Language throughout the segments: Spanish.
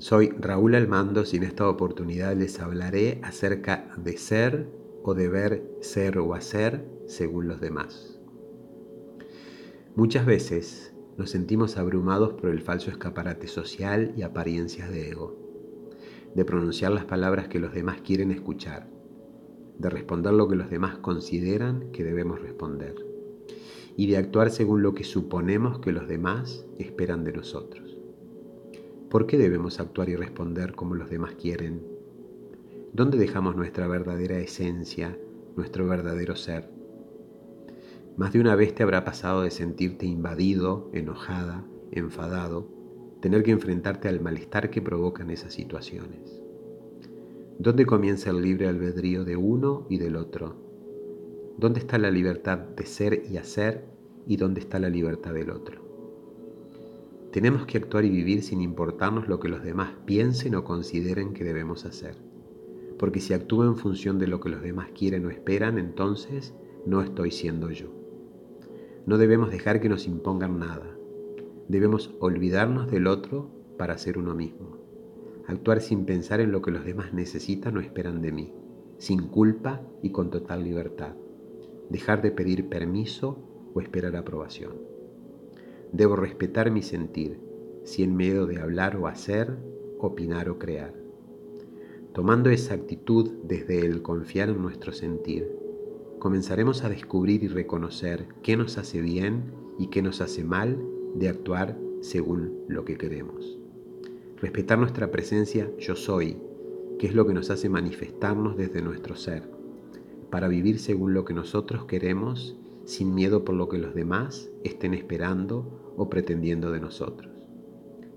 Soy Raúl Almandos y en esta oportunidad les hablaré acerca de ser o deber ser o hacer según los demás. Muchas veces nos sentimos abrumados por el falso escaparate social y apariencias de ego, de pronunciar las palabras que los demás quieren escuchar, de responder lo que los demás consideran que debemos responder y de actuar según lo que suponemos que los demás esperan de nosotros. ¿Por qué debemos actuar y responder como los demás quieren? ¿Dónde dejamos nuestra verdadera esencia, nuestro verdadero ser? Más de una vez te habrá pasado de sentirte invadido, enojada, enfadado, tener que enfrentarte al malestar que provocan esas situaciones. ¿Dónde comienza el libre albedrío de uno y del otro? ¿Dónde está la libertad de ser y hacer y dónde está la libertad del otro? Tenemos que actuar y vivir sin importarnos lo que los demás piensen o consideren que debemos hacer. Porque si actúo en función de lo que los demás quieren o esperan, entonces no estoy siendo yo. No debemos dejar que nos impongan nada. Debemos olvidarnos del otro para ser uno mismo. Actuar sin pensar en lo que los demás necesitan o esperan de mí, sin culpa y con total libertad. Dejar de pedir permiso o esperar aprobación. Debo respetar mi sentir, sin miedo de hablar o hacer, opinar o crear. Tomando esa actitud desde el confiar en nuestro sentir, comenzaremos a descubrir y reconocer qué nos hace bien y qué nos hace mal de actuar según lo que queremos. Respetar nuestra presencia yo soy, que es lo que nos hace manifestarnos desde nuestro ser, para vivir según lo que nosotros queremos sin miedo por lo que los demás estén esperando o pretendiendo de nosotros.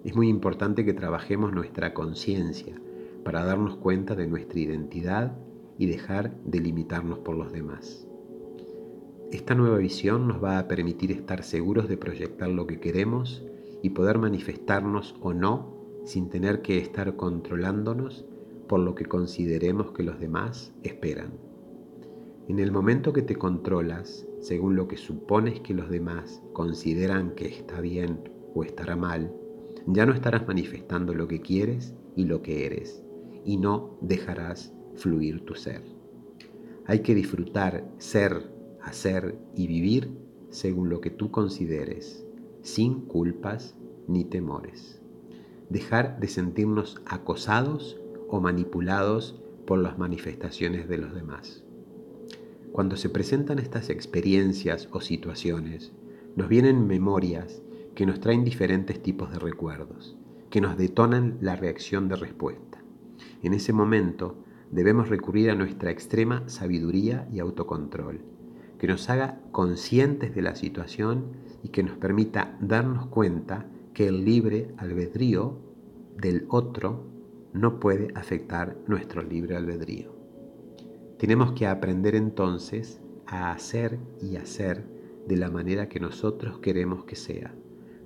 Es muy importante que trabajemos nuestra conciencia para darnos cuenta de nuestra identidad y dejar de limitarnos por los demás. Esta nueva visión nos va a permitir estar seguros de proyectar lo que queremos y poder manifestarnos o no sin tener que estar controlándonos por lo que consideremos que los demás esperan. En el momento que te controlas según lo que supones que los demás consideran que está bien o estará mal, ya no estarás manifestando lo que quieres y lo que eres, y no dejarás fluir tu ser. Hay que disfrutar, ser, hacer y vivir según lo que tú consideres, sin culpas ni temores. Dejar de sentirnos acosados o manipulados por las manifestaciones de los demás. Cuando se presentan estas experiencias o situaciones, nos vienen memorias que nos traen diferentes tipos de recuerdos, que nos detonan la reacción de respuesta. En ese momento debemos recurrir a nuestra extrema sabiduría y autocontrol, que nos haga conscientes de la situación y que nos permita darnos cuenta que el libre albedrío del otro no puede afectar nuestro libre albedrío. Tenemos que aprender entonces a hacer y hacer de la manera que nosotros queremos que sea,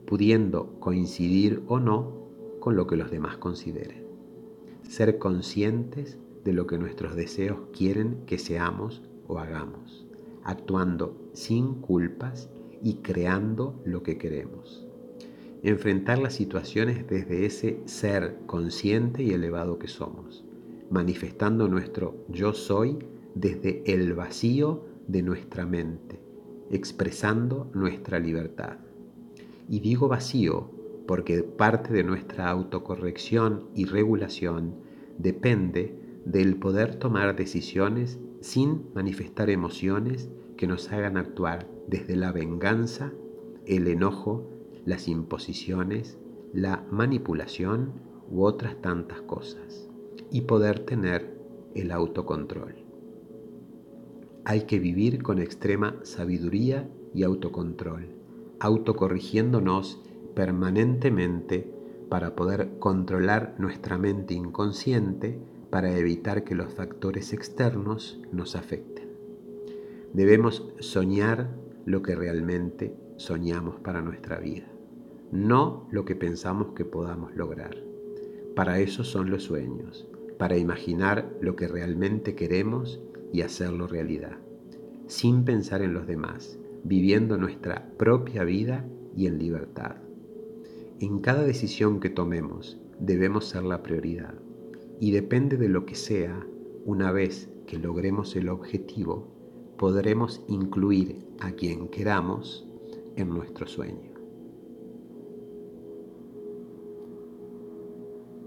pudiendo coincidir o no con lo que los demás consideren. Ser conscientes de lo que nuestros deseos quieren que seamos o hagamos, actuando sin culpas y creando lo que queremos. Enfrentar las situaciones desde ese ser consciente y elevado que somos manifestando nuestro yo soy desde el vacío de nuestra mente, expresando nuestra libertad. Y digo vacío porque parte de nuestra autocorrección y regulación depende del poder tomar decisiones sin manifestar emociones que nos hagan actuar desde la venganza, el enojo, las imposiciones, la manipulación u otras tantas cosas y poder tener el autocontrol. Hay que vivir con extrema sabiduría y autocontrol, autocorrigiéndonos permanentemente para poder controlar nuestra mente inconsciente para evitar que los factores externos nos afecten. Debemos soñar lo que realmente soñamos para nuestra vida, no lo que pensamos que podamos lograr. Para eso son los sueños, para imaginar lo que realmente queremos y hacerlo realidad, sin pensar en los demás, viviendo nuestra propia vida y en libertad. En cada decisión que tomemos, debemos ser la prioridad. Y depende de lo que sea, una vez que logremos el objetivo, podremos incluir a quien queramos en nuestro sueño.